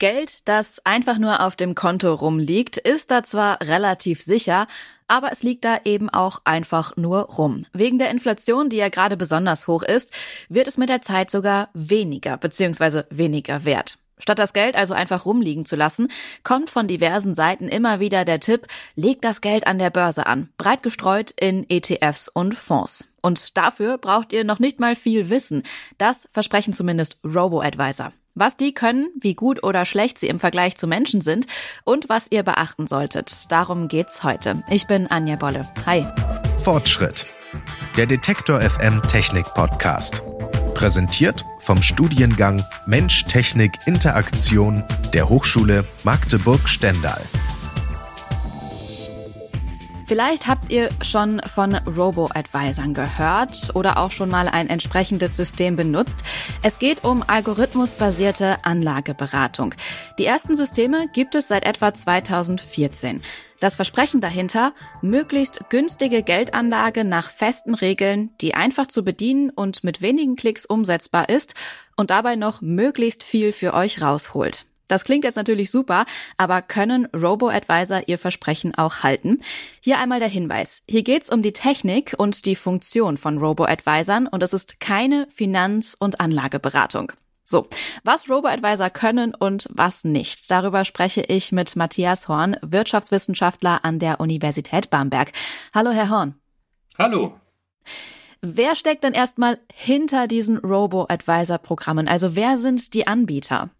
Geld, das einfach nur auf dem Konto rumliegt, ist da zwar relativ sicher, aber es liegt da eben auch einfach nur rum. Wegen der Inflation, die ja gerade besonders hoch ist, wird es mit der Zeit sogar weniger bzw. weniger wert. Statt das Geld also einfach rumliegen zu lassen, kommt von diversen Seiten immer wieder der Tipp, legt das Geld an der Börse an, breit gestreut in ETFs und Fonds. Und dafür braucht ihr noch nicht mal viel Wissen. Das versprechen zumindest Robo-Advisor. Was die können, wie gut oder schlecht sie im Vergleich zu Menschen sind und was ihr beachten solltet. Darum geht's heute. Ich bin Anja Bolle. Hi. Fortschritt. Der Detektor FM Technik Podcast. Präsentiert vom Studiengang Mensch, Technik, Interaktion der Hochschule Magdeburg-Stendal. Vielleicht habt ihr schon von Robo-Advisern gehört oder auch schon mal ein entsprechendes System benutzt. Es geht um algorithmusbasierte Anlageberatung. Die ersten Systeme gibt es seit etwa 2014. Das Versprechen dahinter, möglichst günstige Geldanlage nach festen Regeln, die einfach zu bedienen und mit wenigen Klicks umsetzbar ist und dabei noch möglichst viel für euch rausholt. Das klingt jetzt natürlich super, aber können Robo-Advisor ihr Versprechen auch halten? Hier einmal der Hinweis. Hier geht's um die Technik und die Funktion von Robo-Advisern und es ist keine Finanz- und Anlageberatung. So, was Robo-Advisor können und was nicht, darüber spreche ich mit Matthias Horn, Wirtschaftswissenschaftler an der Universität Bamberg. Hallo, Herr Horn. Hallo. Wer steckt denn erstmal hinter diesen Robo-Advisor-Programmen? Also wer sind die Anbieter?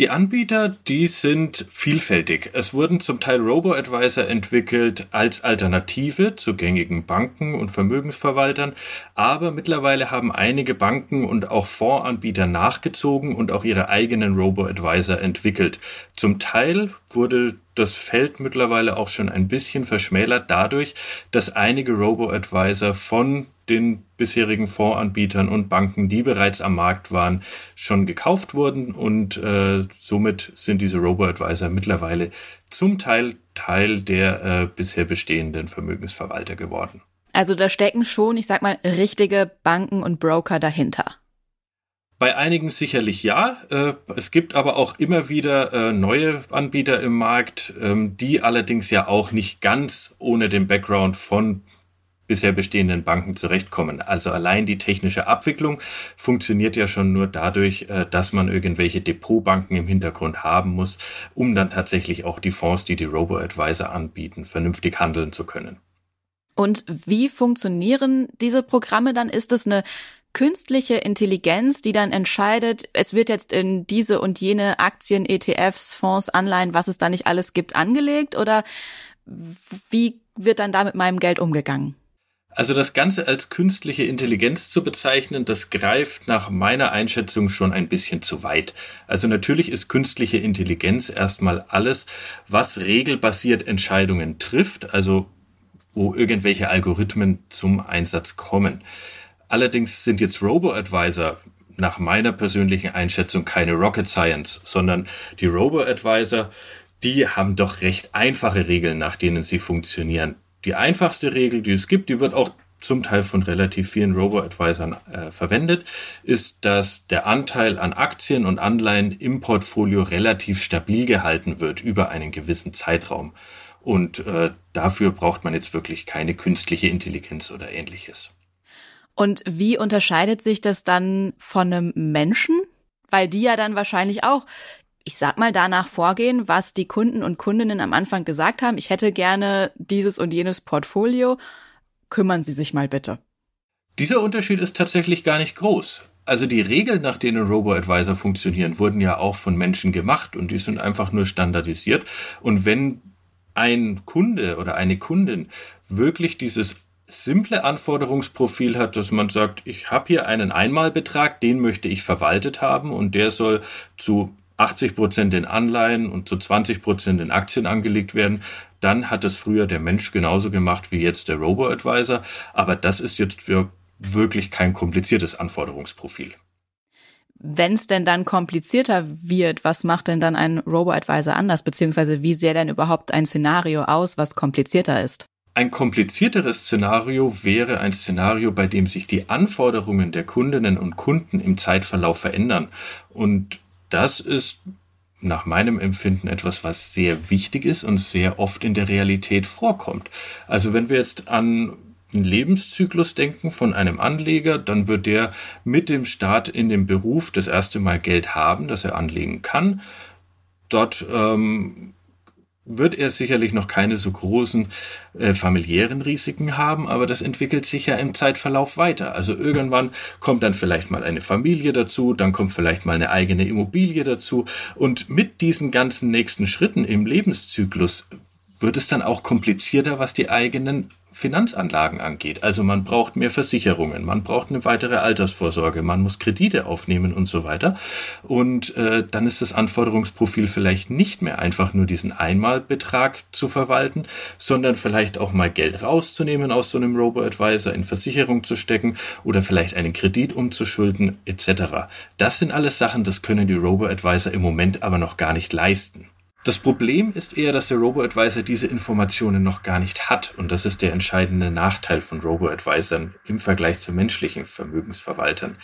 Die Anbieter, die sind vielfältig. Es wurden zum Teil Robo-Advisor entwickelt als Alternative zu gängigen Banken und Vermögensverwaltern, aber mittlerweile haben einige Banken und auch Fondsanbieter nachgezogen und auch ihre eigenen Robo-Advisor entwickelt. Zum Teil wurde das Feld mittlerweile auch schon ein bisschen verschmälert dadurch, dass einige Robo-Advisor von den bisherigen Fondsanbietern und Banken, die bereits am Markt waren, schon gekauft wurden und äh, somit sind diese Robo-Advisor mittlerweile zum Teil Teil der äh, bisher bestehenden Vermögensverwalter geworden. Also da stecken schon, ich sag mal, richtige Banken und Broker dahinter. Bei einigen sicherlich ja. Äh, es gibt aber auch immer wieder äh, neue Anbieter im Markt, ähm, die allerdings ja auch nicht ganz ohne den Background von bisher bestehenden Banken zurechtkommen. Also allein die technische Abwicklung funktioniert ja schon nur dadurch, äh, dass man irgendwelche Depotbanken im Hintergrund haben muss, um dann tatsächlich auch die Fonds, die die Robo-Advisor anbieten, vernünftig handeln zu können. Und wie funktionieren diese Programme dann? Ist es eine künstliche Intelligenz, die dann entscheidet, es wird jetzt in diese und jene Aktien, ETFs, Fonds, Anleihen, was es da nicht alles gibt, angelegt? Oder wie wird dann da mit meinem Geld umgegangen? Also das Ganze als künstliche Intelligenz zu bezeichnen, das greift nach meiner Einschätzung schon ein bisschen zu weit. Also natürlich ist künstliche Intelligenz erstmal alles, was regelbasiert Entscheidungen trifft, also wo irgendwelche Algorithmen zum Einsatz kommen. Allerdings sind jetzt Robo-Advisor nach meiner persönlichen Einschätzung keine Rocket Science, sondern die Robo-Advisor, die haben doch recht einfache Regeln, nach denen sie funktionieren. Die einfachste Regel, die es gibt, die wird auch zum Teil von relativ vielen Robo-Advisern äh, verwendet, ist, dass der Anteil an Aktien und Anleihen im Portfolio relativ stabil gehalten wird über einen gewissen Zeitraum. Und äh, dafür braucht man jetzt wirklich keine künstliche Intelligenz oder ähnliches. Und wie unterscheidet sich das dann von einem Menschen? Weil die ja dann wahrscheinlich auch ich sag mal, danach vorgehen, was die Kunden und Kundinnen am Anfang gesagt haben. Ich hätte gerne dieses und jenes Portfolio. Kümmern Sie sich mal bitte. Dieser Unterschied ist tatsächlich gar nicht groß. Also die Regeln, nach denen Robo-Advisor funktionieren, wurden ja auch von Menschen gemacht und die sind einfach nur standardisiert. Und wenn ein Kunde oder eine Kundin wirklich dieses simple Anforderungsprofil hat, dass man sagt, ich habe hier einen Einmalbetrag, den möchte ich verwaltet haben und der soll zu 80 Prozent in Anleihen und zu 20 Prozent in Aktien angelegt werden, dann hat es früher der Mensch genauso gemacht wie jetzt der Robo-Advisor. Aber das ist jetzt wirklich kein kompliziertes Anforderungsprofil. Wenn es denn dann komplizierter wird, was macht denn dann ein Robo-Advisor anders? Beziehungsweise wie sähe denn überhaupt ein Szenario aus, was komplizierter ist? Ein komplizierteres Szenario wäre ein Szenario, bei dem sich die Anforderungen der Kundinnen und Kunden im Zeitverlauf verändern. Und das ist nach meinem Empfinden etwas, was sehr wichtig ist und sehr oft in der Realität vorkommt. Also wenn wir jetzt an einen Lebenszyklus denken von einem Anleger, dann wird der mit dem Start in den Beruf das erste Mal Geld haben, das er anlegen kann. Dort ähm, wird er sicherlich noch keine so großen äh, familiären Risiken haben, aber das entwickelt sich ja im Zeitverlauf weiter. Also irgendwann kommt dann vielleicht mal eine Familie dazu, dann kommt vielleicht mal eine eigene Immobilie dazu und mit diesen ganzen nächsten Schritten im Lebenszyklus wird es dann auch komplizierter, was die eigenen Finanzanlagen angeht. Also man braucht mehr Versicherungen, man braucht eine weitere Altersvorsorge, man muss Kredite aufnehmen und so weiter. Und äh, dann ist das Anforderungsprofil vielleicht nicht mehr einfach nur diesen Einmalbetrag zu verwalten, sondern vielleicht auch mal Geld rauszunehmen aus so einem Robo-Advisor, in Versicherung zu stecken oder vielleicht einen Kredit umzuschulden etc. Das sind alles Sachen, das können die Robo-Advisor im Moment aber noch gar nicht leisten. Das Problem ist eher, dass der Robo-Advisor diese Informationen noch gar nicht hat. Und das ist der entscheidende Nachteil von Robo-Advisern im Vergleich zu menschlichen Vermögensverwaltern.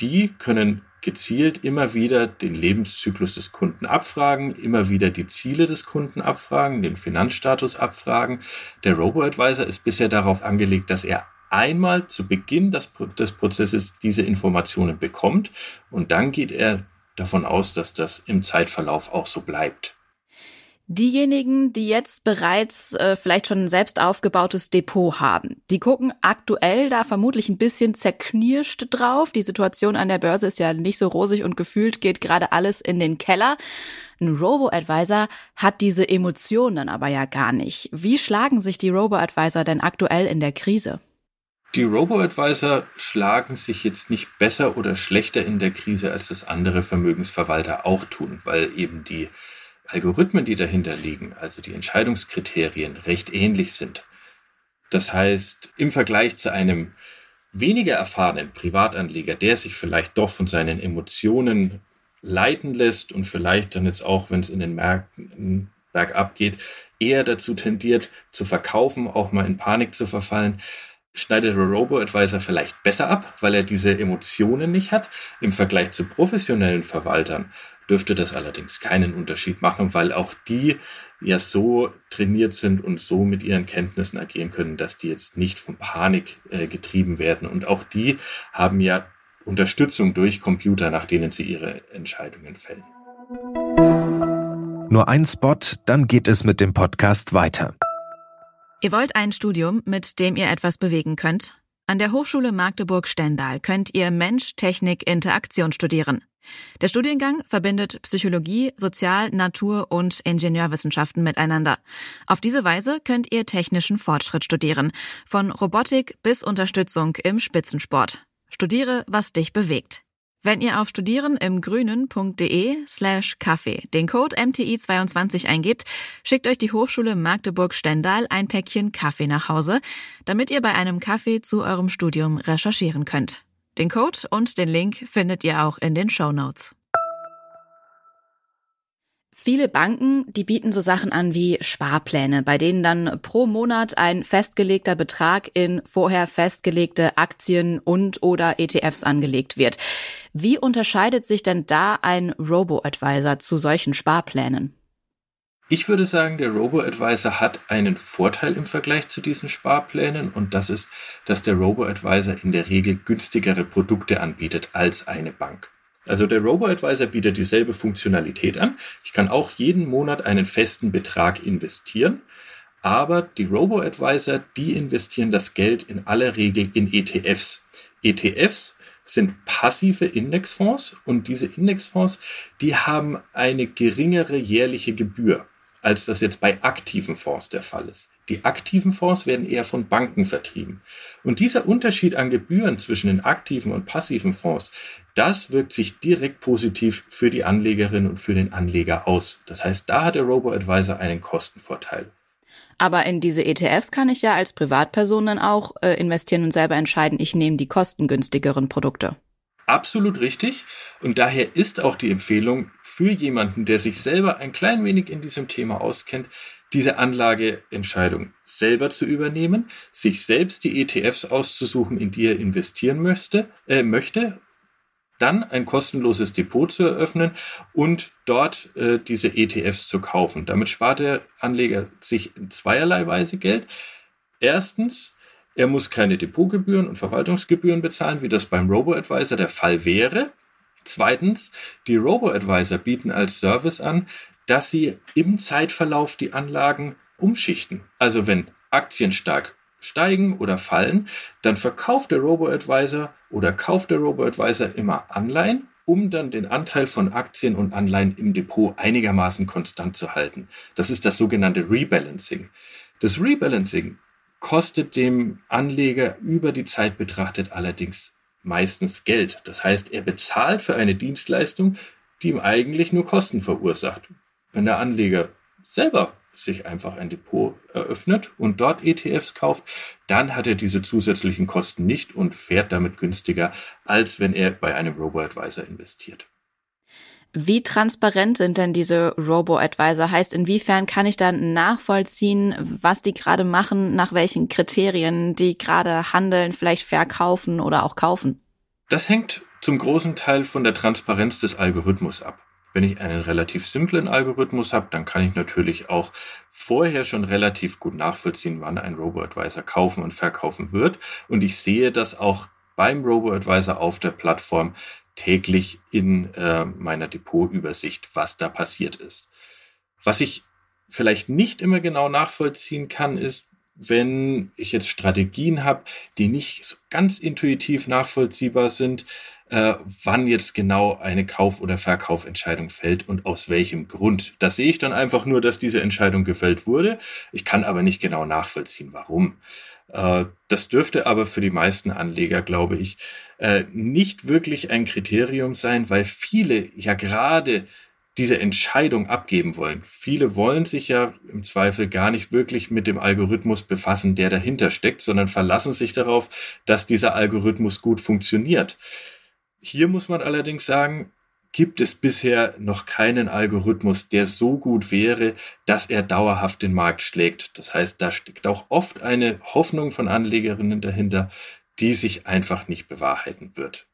Die können gezielt immer wieder den Lebenszyklus des Kunden abfragen, immer wieder die Ziele des Kunden abfragen, den Finanzstatus abfragen. Der Robo-Advisor ist bisher darauf angelegt, dass er einmal zu Beginn des, des Prozesses diese Informationen bekommt und dann geht er davon aus, dass das im Zeitverlauf auch so bleibt. Diejenigen, die jetzt bereits äh, vielleicht schon ein selbst aufgebautes Depot haben, die gucken aktuell da vermutlich ein bisschen zerknirscht drauf. Die Situation an der Börse ist ja nicht so rosig und gefühlt geht gerade alles in den Keller. Ein Robo-Advisor hat diese Emotionen aber ja gar nicht. Wie schlagen sich die Robo-Advisor denn aktuell in der Krise? Die Robo-Advisor schlagen sich jetzt nicht besser oder schlechter in der Krise, als das andere Vermögensverwalter auch tun, weil eben die Algorithmen, die dahinter liegen, also die Entscheidungskriterien, recht ähnlich sind. Das heißt, im Vergleich zu einem weniger erfahrenen Privatanleger, der sich vielleicht doch von seinen Emotionen leiten lässt und vielleicht dann jetzt auch, wenn es in den Märkten bergab geht, eher dazu tendiert zu verkaufen, auch mal in Panik zu verfallen, schneidet der Robo-Advisor vielleicht besser ab, weil er diese Emotionen nicht hat. Im Vergleich zu professionellen Verwaltern dürfte das allerdings keinen Unterschied machen, weil auch die ja so trainiert sind und so mit ihren Kenntnissen agieren können, dass die jetzt nicht von Panik äh, getrieben werden. Und auch die haben ja Unterstützung durch Computer, nach denen sie ihre Entscheidungen fällen. Nur ein Spot, dann geht es mit dem Podcast weiter. Ihr wollt ein Studium, mit dem ihr etwas bewegen könnt? An der Hochschule Magdeburg-Stendal könnt ihr Mensch, Technik, Interaktion studieren. Der Studiengang verbindet Psychologie, Sozial-, Natur- und Ingenieurwissenschaften miteinander. Auf diese Weise könnt ihr technischen Fortschritt studieren, von Robotik bis Unterstützung im Spitzensport. Studiere, was dich bewegt. Wenn ihr auf studieren im grünen.de slash Kaffee den Code MTI22 eingebt, schickt euch die Hochschule Magdeburg-Stendal ein Päckchen Kaffee nach Hause, damit ihr bei einem Kaffee zu eurem Studium recherchieren könnt. Den Code und den Link findet ihr auch in den Show Notes. Viele Banken, die bieten so Sachen an wie Sparpläne, bei denen dann pro Monat ein festgelegter Betrag in vorher festgelegte Aktien und oder ETFs angelegt wird. Wie unterscheidet sich denn da ein Robo-Advisor zu solchen Sparplänen? Ich würde sagen, der Robo-Advisor hat einen Vorteil im Vergleich zu diesen Sparplänen und das ist, dass der Robo-Advisor in der Regel günstigere Produkte anbietet als eine Bank. Also der Robo-Advisor bietet dieselbe Funktionalität an. Ich kann auch jeden Monat einen festen Betrag investieren, aber die Robo-Advisor, die investieren das Geld in aller Regel in ETFs. ETFs sind passive Indexfonds und diese Indexfonds, die haben eine geringere jährliche Gebühr als das jetzt bei aktiven Fonds der Fall ist. Die aktiven Fonds werden eher von Banken vertrieben. Und dieser Unterschied an Gebühren zwischen den aktiven und passiven Fonds, das wirkt sich direkt positiv für die Anlegerin und für den Anleger aus. Das heißt, da hat der Robo-Advisor einen Kostenvorteil. Aber in diese ETFs kann ich ja als Privatperson dann auch äh, investieren und selber entscheiden, ich nehme die kostengünstigeren Produkte. Absolut richtig. Und daher ist auch die Empfehlung für jemanden, der sich selber ein klein wenig in diesem Thema auskennt, diese Anlageentscheidung selber zu übernehmen, sich selbst die ETFs auszusuchen, in die er investieren möchte, äh, möchte dann ein kostenloses Depot zu eröffnen und dort äh, diese ETFs zu kaufen. Damit spart der Anleger sich in zweierlei Weise Geld. Erstens, er muss keine Depotgebühren und Verwaltungsgebühren bezahlen, wie das beim Robo-Advisor der Fall wäre. Zweitens, die Robo-Advisor bieten als Service an, dass sie im Zeitverlauf die Anlagen umschichten. Also wenn Aktien stark steigen oder fallen, dann verkauft der Robo-Advisor oder kauft der Robo-Advisor immer Anleihen, um dann den Anteil von Aktien und Anleihen im Depot einigermaßen konstant zu halten. Das ist das sogenannte Rebalancing. Das Rebalancing kostet dem Anleger über die Zeit betrachtet allerdings meistens Geld. Das heißt, er bezahlt für eine Dienstleistung, die ihm eigentlich nur Kosten verursacht. Wenn der Anleger selber sich einfach ein Depot eröffnet und dort ETFs kauft, dann hat er diese zusätzlichen Kosten nicht und fährt damit günstiger, als wenn er bei einem Robo-Advisor investiert. Wie transparent sind denn diese Robo-Advisor? Heißt, inwiefern kann ich dann nachvollziehen, was die gerade machen, nach welchen Kriterien die gerade handeln, vielleicht verkaufen oder auch kaufen? Das hängt zum großen Teil von der Transparenz des Algorithmus ab. Wenn ich einen relativ simplen Algorithmus habe, dann kann ich natürlich auch vorher schon relativ gut nachvollziehen, wann ein Robo-Advisor kaufen und verkaufen wird. Und ich sehe das auch beim Robo-Advisor auf der Plattform täglich in äh, meiner Depotübersicht, was da passiert ist. Was ich vielleicht nicht immer genau nachvollziehen kann, ist, wenn ich jetzt Strategien habe, die nicht so ganz intuitiv nachvollziehbar sind, äh, wann jetzt genau eine Kauf- oder Verkaufentscheidung fällt und aus welchem Grund. Das sehe ich dann einfach nur, dass diese Entscheidung gefällt wurde. Ich kann aber nicht genau nachvollziehen, warum. Äh, das dürfte aber für die meisten Anleger, glaube ich, äh, nicht wirklich ein Kriterium sein, weil viele ja gerade diese Entscheidung abgeben wollen. Viele wollen sich ja im Zweifel gar nicht wirklich mit dem Algorithmus befassen, der dahinter steckt, sondern verlassen sich darauf, dass dieser Algorithmus gut funktioniert. Hier muss man allerdings sagen, gibt es bisher noch keinen Algorithmus, der so gut wäre, dass er dauerhaft den Markt schlägt. Das heißt, da steckt auch oft eine Hoffnung von Anlegerinnen dahinter, die sich einfach nicht bewahrheiten wird.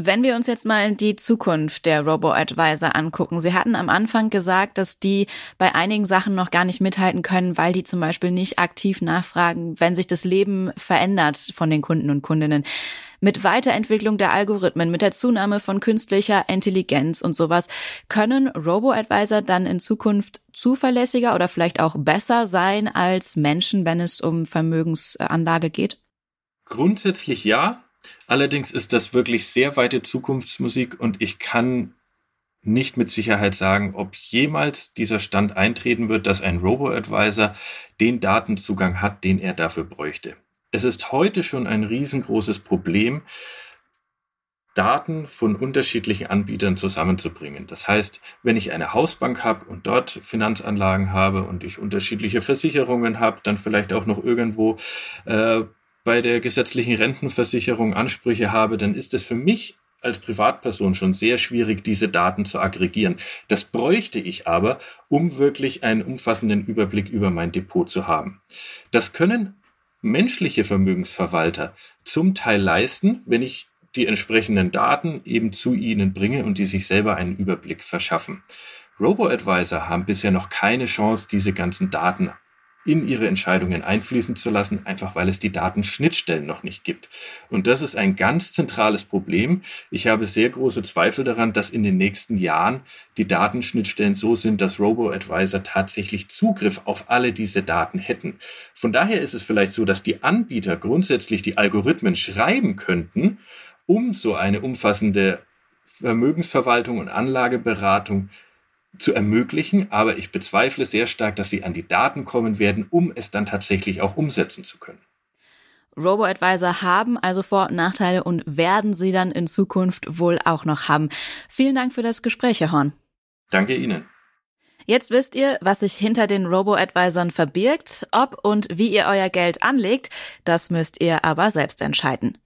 Wenn wir uns jetzt mal die Zukunft der Robo-Advisor angucken. Sie hatten am Anfang gesagt, dass die bei einigen Sachen noch gar nicht mithalten können, weil die zum Beispiel nicht aktiv nachfragen, wenn sich das Leben verändert von den Kunden und Kundinnen. Mit Weiterentwicklung der Algorithmen, mit der Zunahme von künstlicher Intelligenz und sowas, können Robo-Advisor dann in Zukunft zuverlässiger oder vielleicht auch besser sein als Menschen, wenn es um Vermögensanlage geht? Grundsätzlich ja. Allerdings ist das wirklich sehr weite Zukunftsmusik und ich kann nicht mit Sicherheit sagen, ob jemals dieser Stand eintreten wird, dass ein Robo-Advisor den Datenzugang hat, den er dafür bräuchte. Es ist heute schon ein riesengroßes Problem, Daten von unterschiedlichen Anbietern zusammenzubringen. Das heißt, wenn ich eine Hausbank habe und dort Finanzanlagen habe und ich unterschiedliche Versicherungen habe, dann vielleicht auch noch irgendwo äh, bei der gesetzlichen Rentenversicherung Ansprüche habe, dann ist es für mich als Privatperson schon sehr schwierig, diese Daten zu aggregieren. Das bräuchte ich aber, um wirklich einen umfassenden Überblick über mein Depot zu haben. Das können menschliche Vermögensverwalter zum Teil leisten, wenn ich die entsprechenden Daten eben zu ihnen bringe und die sich selber einen Überblick verschaffen. Robo-Advisor haben bisher noch keine Chance, diese ganzen Daten in ihre Entscheidungen einfließen zu lassen, einfach weil es die Datenschnittstellen noch nicht gibt. Und das ist ein ganz zentrales Problem. Ich habe sehr große Zweifel daran, dass in den nächsten Jahren die Datenschnittstellen so sind, dass Robo-Advisor tatsächlich Zugriff auf alle diese Daten hätten. Von daher ist es vielleicht so, dass die Anbieter grundsätzlich die Algorithmen schreiben könnten, um so eine umfassende Vermögensverwaltung und Anlageberatung zu ermöglichen, aber ich bezweifle sehr stark, dass sie an die Daten kommen werden, um es dann tatsächlich auch umsetzen zu können. Robo-Advisor haben also Vor- und Nachteile und werden sie dann in Zukunft wohl auch noch haben. Vielen Dank für das Gespräch, Herr Horn. Danke Ihnen. Jetzt wisst ihr, was sich hinter den Robo-Advisern verbirgt. Ob und wie ihr euer Geld anlegt, das müsst ihr aber selbst entscheiden.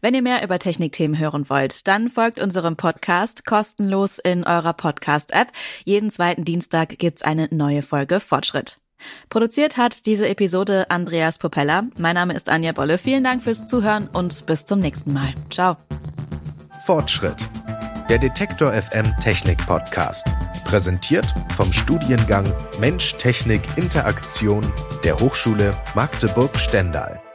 Wenn ihr mehr über Technikthemen hören wollt, dann folgt unserem Podcast kostenlos in eurer Podcast-App. Jeden zweiten Dienstag gibt's eine neue Folge Fortschritt. Produziert hat diese Episode Andreas Popella. Mein Name ist Anja Bolle. Vielen Dank fürs Zuhören und bis zum nächsten Mal. Ciao. Fortschritt. Der Detektor FM Technik Podcast. Präsentiert vom Studiengang Mensch Technik Interaktion der Hochschule Magdeburg-Stendal.